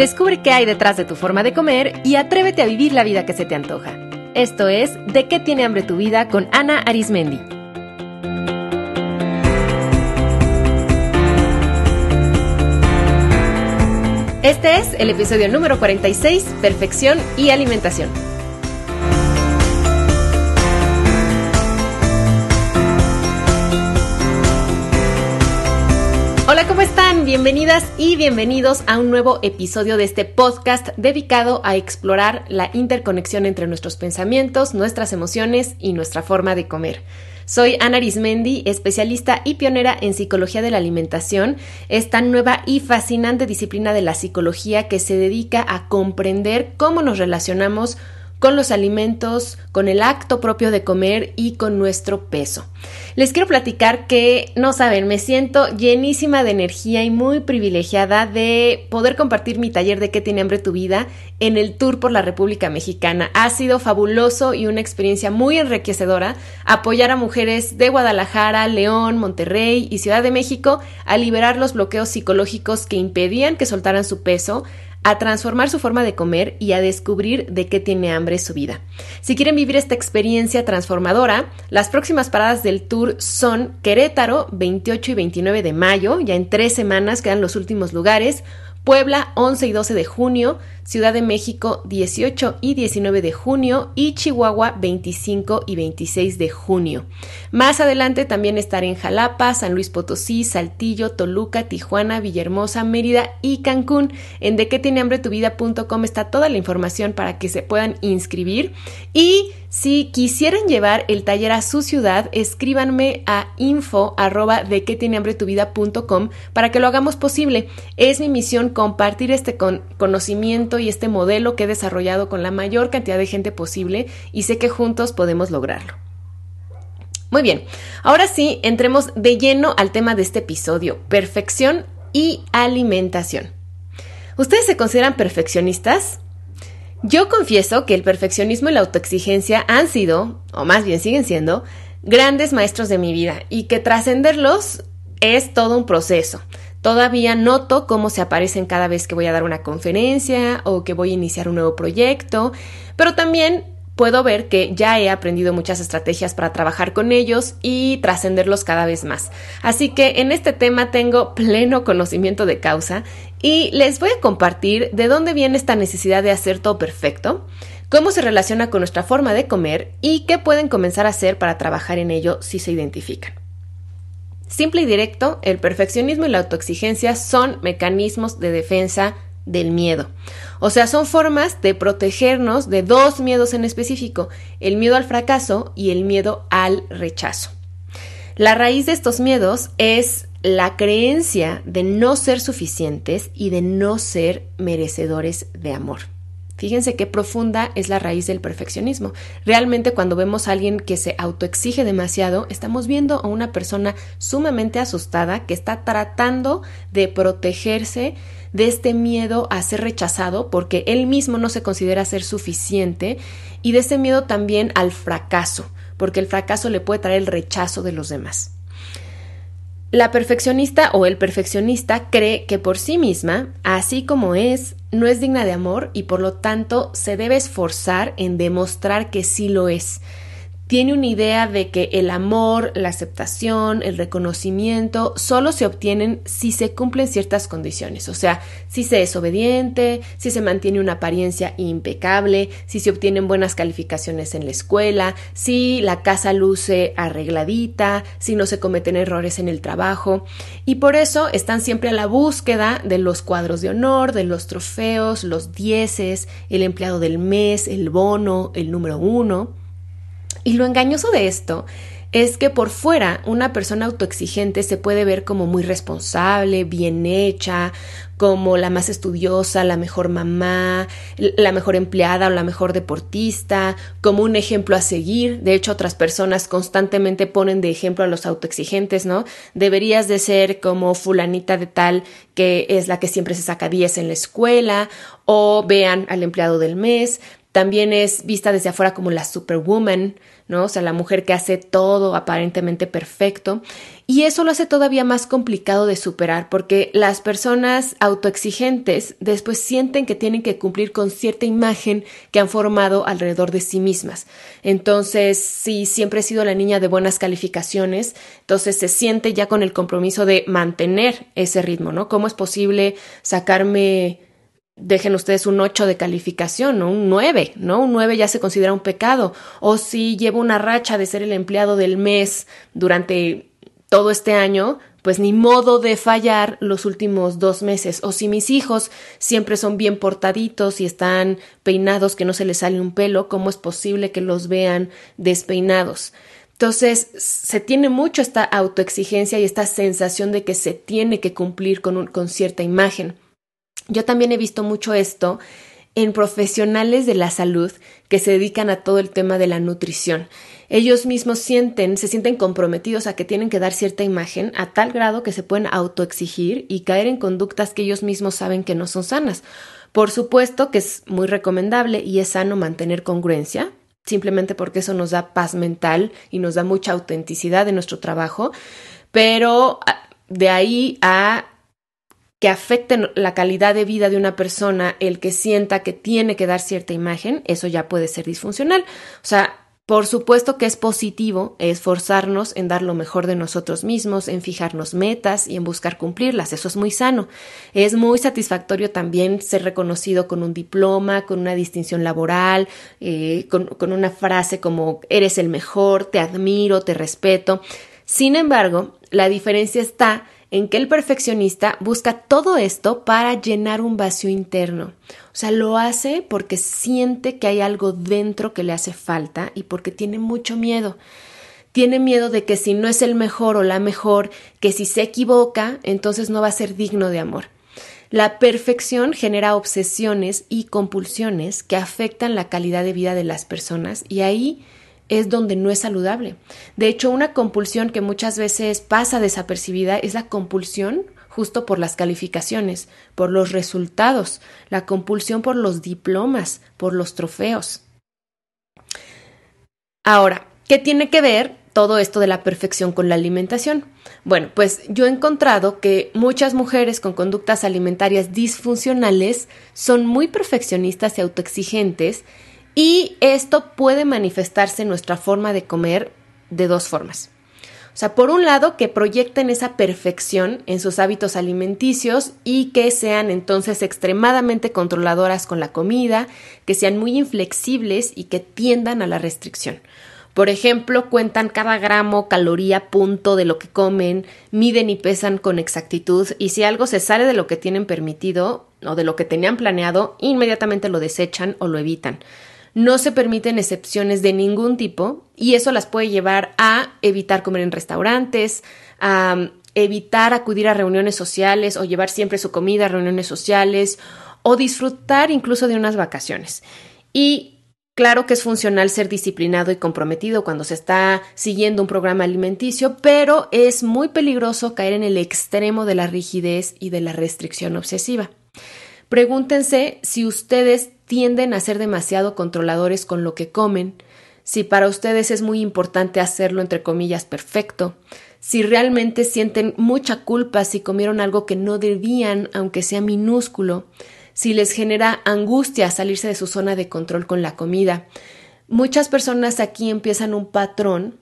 Descubre qué hay detrás de tu forma de comer y atrévete a vivir la vida que se te antoja. Esto es De qué tiene hambre tu vida con Ana Arismendi. Este es el episodio número 46, Perfección y Alimentación. Bienvenidas y bienvenidos a un nuevo episodio de este podcast dedicado a explorar la interconexión entre nuestros pensamientos, nuestras emociones y nuestra forma de comer. Soy Ana Arismendi, especialista y pionera en psicología de la alimentación, esta nueva y fascinante disciplina de la psicología que se dedica a comprender cómo nos relacionamos con los alimentos, con el acto propio de comer y con nuestro peso. Les quiero platicar que, no saben, me siento llenísima de energía y muy privilegiada de poder compartir mi taller de qué tiene hambre tu vida en el tour por la República Mexicana. Ha sido fabuloso y una experiencia muy enriquecedora apoyar a mujeres de Guadalajara, León, Monterrey y Ciudad de México a liberar los bloqueos psicológicos que impedían que soltaran su peso a transformar su forma de comer y a descubrir de qué tiene hambre su vida. Si quieren vivir esta experiencia transformadora, las próximas paradas del tour son Querétaro, 28 y 29 de mayo, ya en tres semanas quedan los últimos lugares, Puebla 11 y 12 de junio, Ciudad de México 18 y 19 de junio y Chihuahua 25 y 26 de junio. Más adelante también estaré en Jalapa, San Luis Potosí, Saltillo, Toluca, Tijuana, Villahermosa, Mérida y Cancún. En de qué tiene hambre tu vida.com está toda la información para que se puedan inscribir y si quisieran llevar el taller a su ciudad, escríbanme a info arroba de qué tiene hambre tu vida.com para que lo hagamos posible. Es mi misión compartir este conocimiento y este modelo que he desarrollado con la mayor cantidad de gente posible y sé que juntos podemos lograrlo. Muy bien, ahora sí, entremos de lleno al tema de este episodio, perfección y alimentación. ¿Ustedes se consideran perfeccionistas? Yo confieso que el perfeccionismo y la autoexigencia han sido, o más bien siguen siendo, grandes maestros de mi vida y que trascenderlos es todo un proceso. Todavía noto cómo se aparecen cada vez que voy a dar una conferencia o que voy a iniciar un nuevo proyecto, pero también puedo ver que ya he aprendido muchas estrategias para trabajar con ellos y trascenderlos cada vez más. Así que en este tema tengo pleno conocimiento de causa y les voy a compartir de dónde viene esta necesidad de hacer todo perfecto, cómo se relaciona con nuestra forma de comer y qué pueden comenzar a hacer para trabajar en ello si se identifican. Simple y directo, el perfeccionismo y la autoexigencia son mecanismos de defensa del miedo. O sea, son formas de protegernos de dos miedos en específico, el miedo al fracaso y el miedo al rechazo. La raíz de estos miedos es la creencia de no ser suficientes y de no ser merecedores de amor. Fíjense qué profunda es la raíz del perfeccionismo. Realmente cuando vemos a alguien que se autoexige demasiado, estamos viendo a una persona sumamente asustada que está tratando de protegerse de este miedo a ser rechazado porque él mismo no se considera ser suficiente y de ese miedo también al fracaso, porque el fracaso le puede traer el rechazo de los demás. La perfeccionista o el perfeccionista cree que por sí misma, así como es, no es digna de amor y por lo tanto se debe esforzar en demostrar que sí lo es tiene una idea de que el amor, la aceptación, el reconocimiento solo se obtienen si se cumplen ciertas condiciones, o sea, si se es obediente, si se mantiene una apariencia impecable, si se obtienen buenas calificaciones en la escuela, si la casa luce arregladita, si no se cometen errores en el trabajo, y por eso están siempre a la búsqueda de los cuadros de honor, de los trofeos, los dieces, el empleado del mes, el bono, el número uno. Y lo engañoso de esto es que por fuera una persona autoexigente se puede ver como muy responsable, bien hecha, como la más estudiosa, la mejor mamá, la mejor empleada o la mejor deportista, como un ejemplo a seguir. De hecho, otras personas constantemente ponen de ejemplo a los autoexigentes, ¿no? Deberías de ser como fulanita de tal que es la que siempre se saca 10 en la escuela o vean al empleado del mes también es vista desde afuera como la superwoman, ¿no? O sea, la mujer que hace todo aparentemente perfecto. Y eso lo hace todavía más complicado de superar porque las personas autoexigentes después sienten que tienen que cumplir con cierta imagen que han formado alrededor de sí mismas. Entonces, si siempre he sido la niña de buenas calificaciones, entonces se siente ya con el compromiso de mantener ese ritmo, ¿no? ¿Cómo es posible sacarme dejen ustedes un 8 de calificación, ¿no? Un 9, ¿no? Un 9 ya se considera un pecado. O si llevo una racha de ser el empleado del mes durante todo este año, pues ni modo de fallar los últimos dos meses. O si mis hijos siempre son bien portaditos y están peinados, que no se les sale un pelo, ¿cómo es posible que los vean despeinados? Entonces, se tiene mucho esta autoexigencia y esta sensación de que se tiene que cumplir con, con cierta imagen. Yo también he visto mucho esto en profesionales de la salud que se dedican a todo el tema de la nutrición. Ellos mismos sienten, se sienten comprometidos a que tienen que dar cierta imagen a tal grado que se pueden autoexigir y caer en conductas que ellos mismos saben que no son sanas. Por supuesto que es muy recomendable y es sano mantener congruencia, simplemente porque eso nos da paz mental y nos da mucha autenticidad en nuestro trabajo, pero ah, de ahí a que afecten la calidad de vida de una persona, el que sienta que tiene que dar cierta imagen, eso ya puede ser disfuncional. O sea, por supuesto que es positivo esforzarnos en dar lo mejor de nosotros mismos, en fijarnos metas y en buscar cumplirlas. Eso es muy sano. Es muy satisfactorio también ser reconocido con un diploma, con una distinción laboral, eh, con, con una frase como eres el mejor, te admiro, te respeto. Sin embargo, la diferencia está en que el perfeccionista busca todo esto para llenar un vacío interno. O sea, lo hace porque siente que hay algo dentro que le hace falta y porque tiene mucho miedo. Tiene miedo de que si no es el mejor o la mejor, que si se equivoca, entonces no va a ser digno de amor. La perfección genera obsesiones y compulsiones que afectan la calidad de vida de las personas y ahí es donde no es saludable. De hecho, una compulsión que muchas veces pasa desapercibida es la compulsión justo por las calificaciones, por los resultados, la compulsión por los diplomas, por los trofeos. Ahora, ¿qué tiene que ver todo esto de la perfección con la alimentación? Bueno, pues yo he encontrado que muchas mujeres con conductas alimentarias disfuncionales son muy perfeccionistas y autoexigentes y esto puede manifestarse en nuestra forma de comer de dos formas. O sea, por un lado, que proyecten esa perfección en sus hábitos alimenticios y que sean entonces extremadamente controladoras con la comida, que sean muy inflexibles y que tiendan a la restricción. Por ejemplo, cuentan cada gramo, caloría, punto de lo que comen, miden y pesan con exactitud y si algo se sale de lo que tienen permitido o de lo que tenían planeado, inmediatamente lo desechan o lo evitan. No se permiten excepciones de ningún tipo y eso las puede llevar a evitar comer en restaurantes, a evitar acudir a reuniones sociales o llevar siempre su comida a reuniones sociales o disfrutar incluso de unas vacaciones. Y Claro que es funcional ser disciplinado y comprometido cuando se está siguiendo un programa alimenticio, pero es muy peligroso caer en el extremo de la rigidez y de la restricción obsesiva. Pregúntense si ustedes tienden a ser demasiado controladores con lo que comen, si para ustedes es muy importante hacerlo entre comillas perfecto, si realmente sienten mucha culpa si comieron algo que no debían, aunque sea minúsculo, si les genera angustia salirse de su zona de control con la comida. Muchas personas aquí empiezan un patrón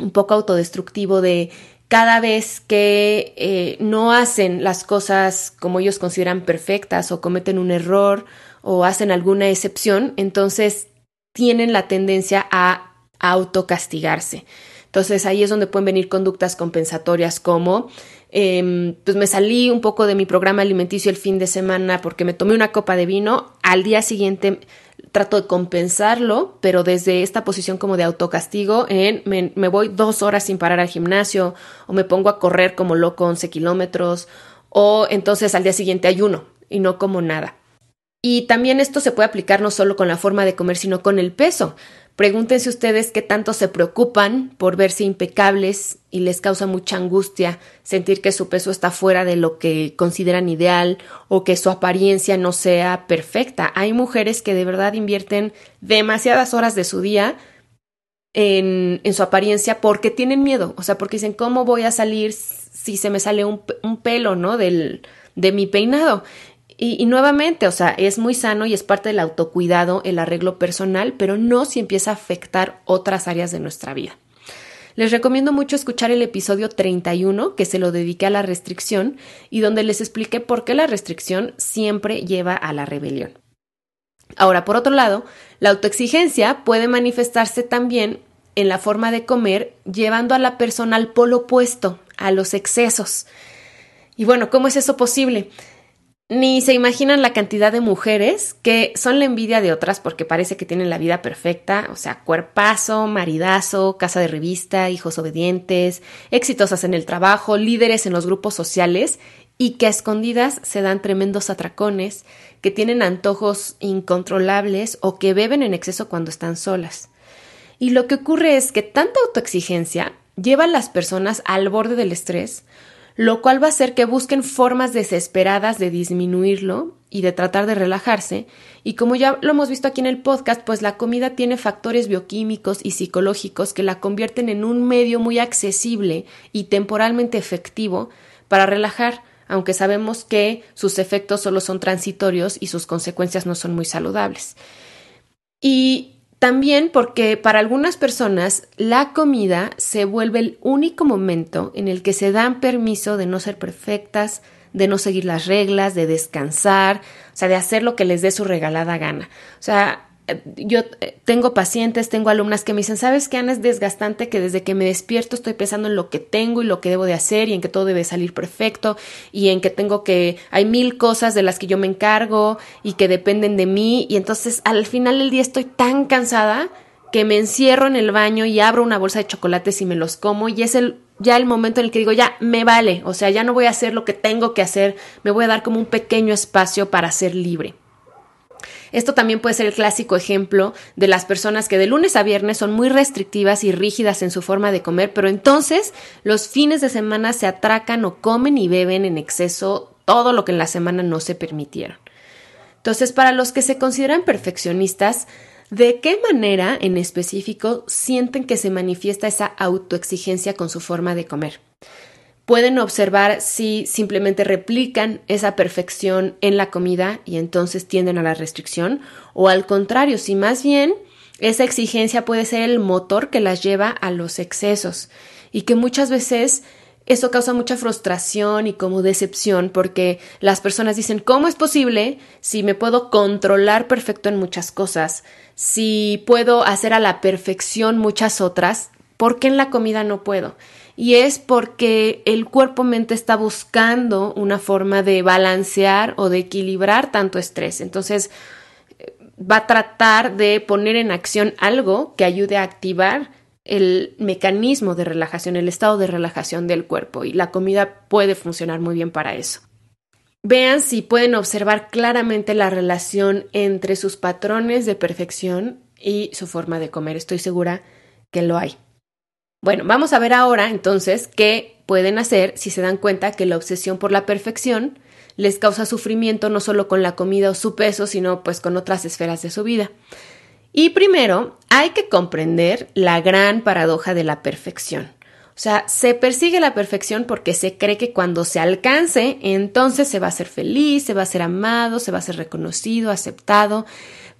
un poco autodestructivo de cada vez que eh, no hacen las cosas como ellos consideran perfectas o cometen un error o hacen alguna excepción, entonces tienen la tendencia a autocastigarse. Entonces ahí es donde pueden venir conductas compensatorias como em, pues me salí un poco de mi programa alimenticio el fin de semana porque me tomé una copa de vino, al día siguiente trato de compensarlo, pero desde esta posición como de autocastigo, en me, voy dos horas sin parar al gimnasio, o me pongo a correr como loco 11 kilómetros, o entonces al día siguiente ayuno y no como nada. Y también esto se puede aplicar no solo con la forma de comer, sino con el peso. Pregúntense ustedes qué tanto se preocupan por verse impecables y les causa mucha angustia sentir que su peso está fuera de lo que consideran ideal o que su apariencia no sea perfecta. Hay mujeres que de verdad invierten demasiadas horas de su día en, su apariencia porque tienen miedo, o sea, porque dicen, ¿cómo voy a salir si se me sale un, un pelo, ¿no? Del, de mi peinado. Y, nuevamente, o sea, es muy sano y es parte del autocuidado, el arreglo personal, pero no si empieza a afectar otras áreas de nuestra vida. Les recomiendo mucho escuchar el episodio 31, que se lo dediqué a la restricción, y donde les expliqué por qué la restricción siempre lleva a la rebelión. Ahora, por otro lado, la autoexigencia puede manifestarse también en la forma de comer, llevando a la persona al polo opuesto, a los excesos. Y bueno, ¿cómo es eso posible? Ni se imaginan la cantidad de mujeres que son la envidia de otras porque parece que tienen la vida perfecta, o sea, cuerpazo, maridazo, casa de revista, hijos obedientes, exitosas en el trabajo, líderes en los grupos sociales y que a escondidas se dan tremendos atracones, que tienen antojos incontrolables o que beben en exceso cuando están solas. Y lo que ocurre es que tanta autoexigencia lleva a las personas al borde del estrés, lo cual va a hacer que busquen formas desesperadas de disminuirlo y de tratar de relajarse. Y como ya lo hemos visto aquí en el podcast, pues la comida tiene factores bioquímicos y psicológicos que la convierten en un medio muy accesible y temporalmente efectivo para relajar, aunque sabemos que sus efectos solo son transitorios y sus consecuencias no son muy saludables. Y también porque para algunas personas la comida se vuelve el único momento en el que se dan permiso de no ser perfectas, de no seguir las reglas, de descansar, o sea, de hacer lo que les dé su regalada gana. O sea, yo eh, tengo pacientes, tengo alumnas que me dicen, ¿sabes qué, Ana? Es desgastante que desde que me despierto estoy pensando en lo que tengo y lo que debo de hacer y en que todo debe salir perfecto y en que tengo que, hay mil cosas de las que yo me encargo y que dependen de mí y entonces al final del día estoy tan cansada que me encierro en el baño y abro una bolsa de chocolates y me los como y es el ya el momento en el que digo, ya me vale, o sea, ya no voy a hacer lo que tengo que hacer, me voy a dar como un pequeño espacio para ser libre. Esto también puede ser el clásico ejemplo de las personas que de lunes a viernes son muy restrictivas y rígidas en su forma de comer, pero entonces los fines de semana se atracan o comen y beben en exceso todo lo que en la semana no se permitieron. Entonces, para los que se consideran perfeccionistas, ¿de qué manera en específico sienten que se manifiesta esa autoexigencia con su forma de comer? Pueden observar si simplemente replican esa perfección en la comida y entonces tienden a la restricción o al contrario, si más bien esa exigencia puede ser el motor que las lleva a los excesos y que muchas veces eso causa mucha frustración y como decepción porque las personas dicen, ¿cómo es posible si me puedo controlar perfecto en muchas cosas? Si puedo hacer a la perfección muchas otras, ¿por qué en la comida no puedo? Y es porque el cuerpo-mente está buscando una forma de balancear o de equilibrar tanto estrés. Entonces, eh, va a tratar de poner en acción algo que ayude a activar el mecanismo de relajación, el estado de relajación del cuerpo y la comida puede funcionar muy bien para eso. Vean si pueden observar claramente la relación entre sus patrones de perfección y su forma de comer. Estoy segura que lo hay. Bueno, vamos a ver ahora entonces qué pueden hacer si se dan cuenta que la obsesión por la perfección les causa sufrimiento no solo con la comida o su peso, sino pues con otras esferas de su vida. Y primero, hay que comprender la gran paradoja de la perfección. O sea, se persigue la perfección porque se cree que cuando se alcance, entonces se va a ser feliz, se va a ser amado, se va a ser reconocido, aceptado.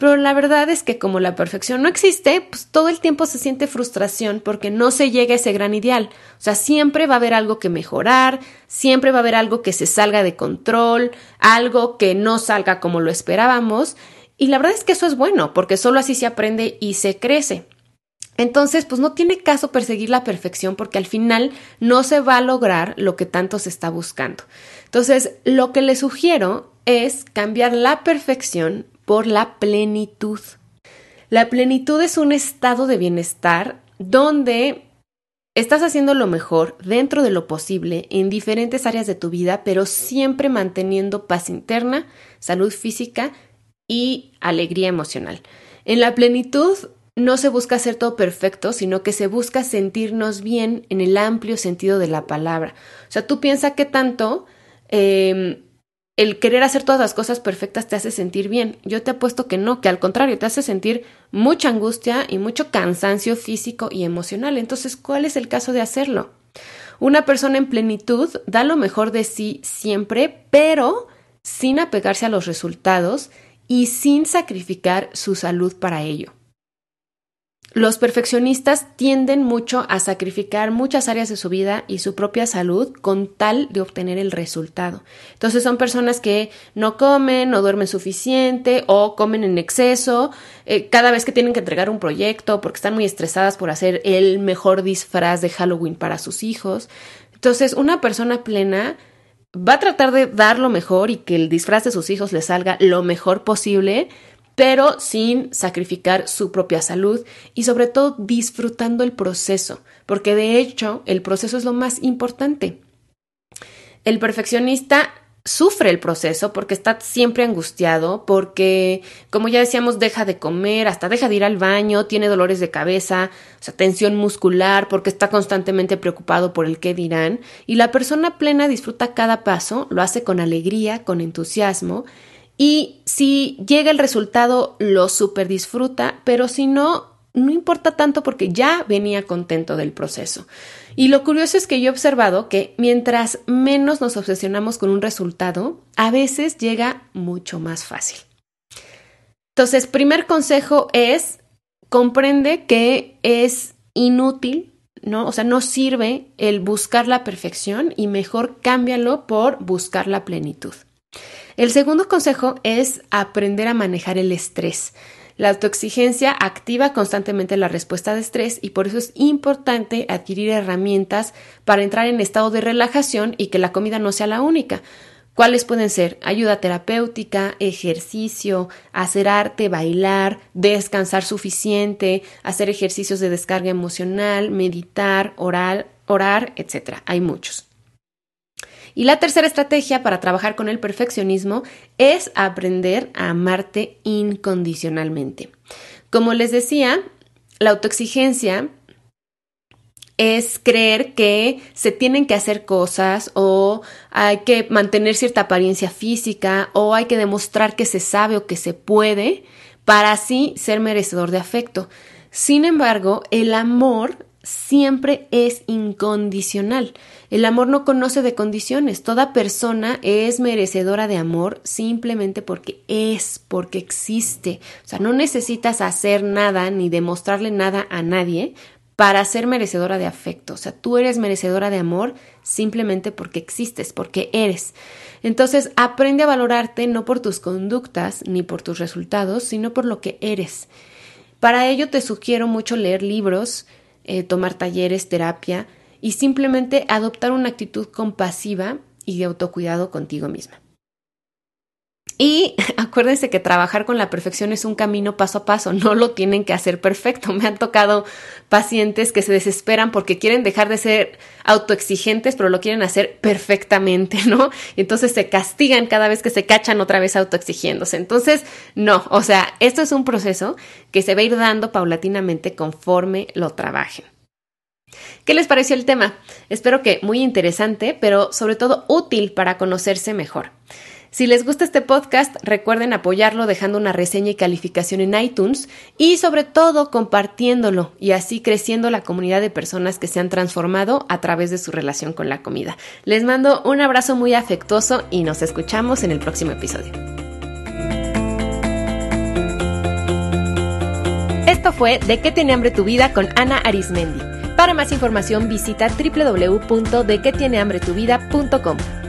Pero la verdad es que como la perfección no existe, pues todo el tiempo se siente frustración porque no se llega a ese gran ideal. O sea, siempre va a haber algo que mejorar, siempre va a haber algo que se salga de control, algo que no salga como lo esperábamos. Y la verdad es que eso es bueno, porque solo así se aprende y se crece. Entonces, pues no tiene caso perseguir la perfección porque al final no se va a lograr lo que tanto se está buscando. Entonces, lo que le sugiero es cambiar la perfección por la plenitud. La plenitud es un estado de bienestar donde estás haciendo lo mejor dentro de lo posible en diferentes áreas de tu vida, pero siempre manteniendo paz interna, salud física y alegría emocional. En la plenitud no se busca hacer todo perfecto, sino que se busca sentirnos bien en el amplio sentido de la palabra. O sea, tú piensas que tanto em, el querer hacer todas las cosas perfectas te hace sentir bien. Yo te apuesto que no, que al contrario, te hace sentir mucha angustia y mucho cansancio físico y emocional. Entonces, ¿cuál es el caso de hacerlo? Una persona en plenitud da lo mejor de sí siempre, pero sin apegarse a los resultados y sin sacrificar su salud para ello. Los perfeccionistas tienden mucho a sacrificar muchas áreas de su vida y su propia salud con tal de obtener el resultado. Entonces son personas que no comen, no duermen suficiente o comen en exceso eh, cada vez que tienen que entregar un proyecto porque están muy estresadas por hacer el mejor disfraz de Halloween para sus hijos. Entonces una persona plena va a tratar de dar lo mejor y que el disfraz de sus hijos le salga lo mejor posible, pero sin sacrificar su propia salud y sobre todo disfrutando el proceso, porque de hecho el proceso es lo más importante. El perfeccionista sufre el proceso porque está siempre angustiado, porque, como ya decíamos, deja de comer, hasta deja de ir al baño, tiene dolores de cabeza, o sea, tensión muscular, porque está constantemente preocupado por el qué dirán, y la persona plena disfruta cada paso, lo hace con alegría, con entusiasmo, y si llega el resultado, lo super disfruta, pero si no, no importa tanto porque ya venía contento del proceso. Y lo curioso es que yo he observado que mientras menos nos obsesionamos con un resultado, a veces llega mucho más fácil. Entonces, primer consejo es, comprende que es inútil, ¿no? O sea, no sirve el buscar la perfección y mejor cámbialo por buscar la plenitud. El segundo consejo es aprender a manejar el estrés. La autoexigencia activa constantemente la respuesta de estrés y por eso es importante adquirir herramientas para entrar en estado de relajación y que la comida no sea la única. ¿Cuáles pueden ser? Ayuda terapéutica, ejercicio, hacer arte, bailar, descansar suficiente, hacer ejercicios de descarga emocional, meditar, orar, orar, etc. Hay muchos. Y la tercera estrategia para trabajar con el perfeccionismo es aprender a amarte incondicionalmente. Como les decía, la autoexigencia es creer que se tienen que hacer cosas o hay que mantener cierta apariencia física o hay que demostrar que se sabe o que se puede para así ser merecedor de afecto. Sin embargo, el amor siempre es incondicional. El amor no conoce de condiciones. Toda persona es merecedora de amor simplemente porque es, porque existe. O sea, no necesitas hacer nada ni demostrarle nada a nadie para ser merecedora de afecto. O sea, tú eres merecedora de amor simplemente porque existes, porque eres. Entonces, aprende a valorarte no por tus conductas ni por tus resultados, sino por lo que eres. Para ello te sugiero mucho leer libros, eh, tomar talleres, terapia y simplemente adoptar una actitud compasiva y de autocuidado contigo misma. Y acuérdense que trabajar con la perfección es un camino paso a paso, no lo tienen que hacer perfecto. Me han tocado pacientes que se desesperan porque quieren dejar de ser autoexigentes, pero lo quieren hacer perfectamente, ¿no? Entonces se castigan cada vez que se cachan otra vez autoexigiéndose. Entonces, no, o sea, esto es un proceso que se va a ir dando paulatinamente conforme lo trabajen. ¿Qué les pareció el tema? Espero que muy interesante, pero sobre todo útil para conocerse mejor. Si les gusta este podcast, recuerden apoyarlo dejando una reseña y calificación en iTunes y sobre todo compartiéndolo y así creciendo la comunidad de personas que se han transformado a través de su relación con la comida. Les mando un abrazo muy afectuoso y nos escuchamos en el próximo episodio. Esto fue De qué tiene hambre tu vida con Ana Arismendi. Para más información visita www.dequetienehambretuvida.com.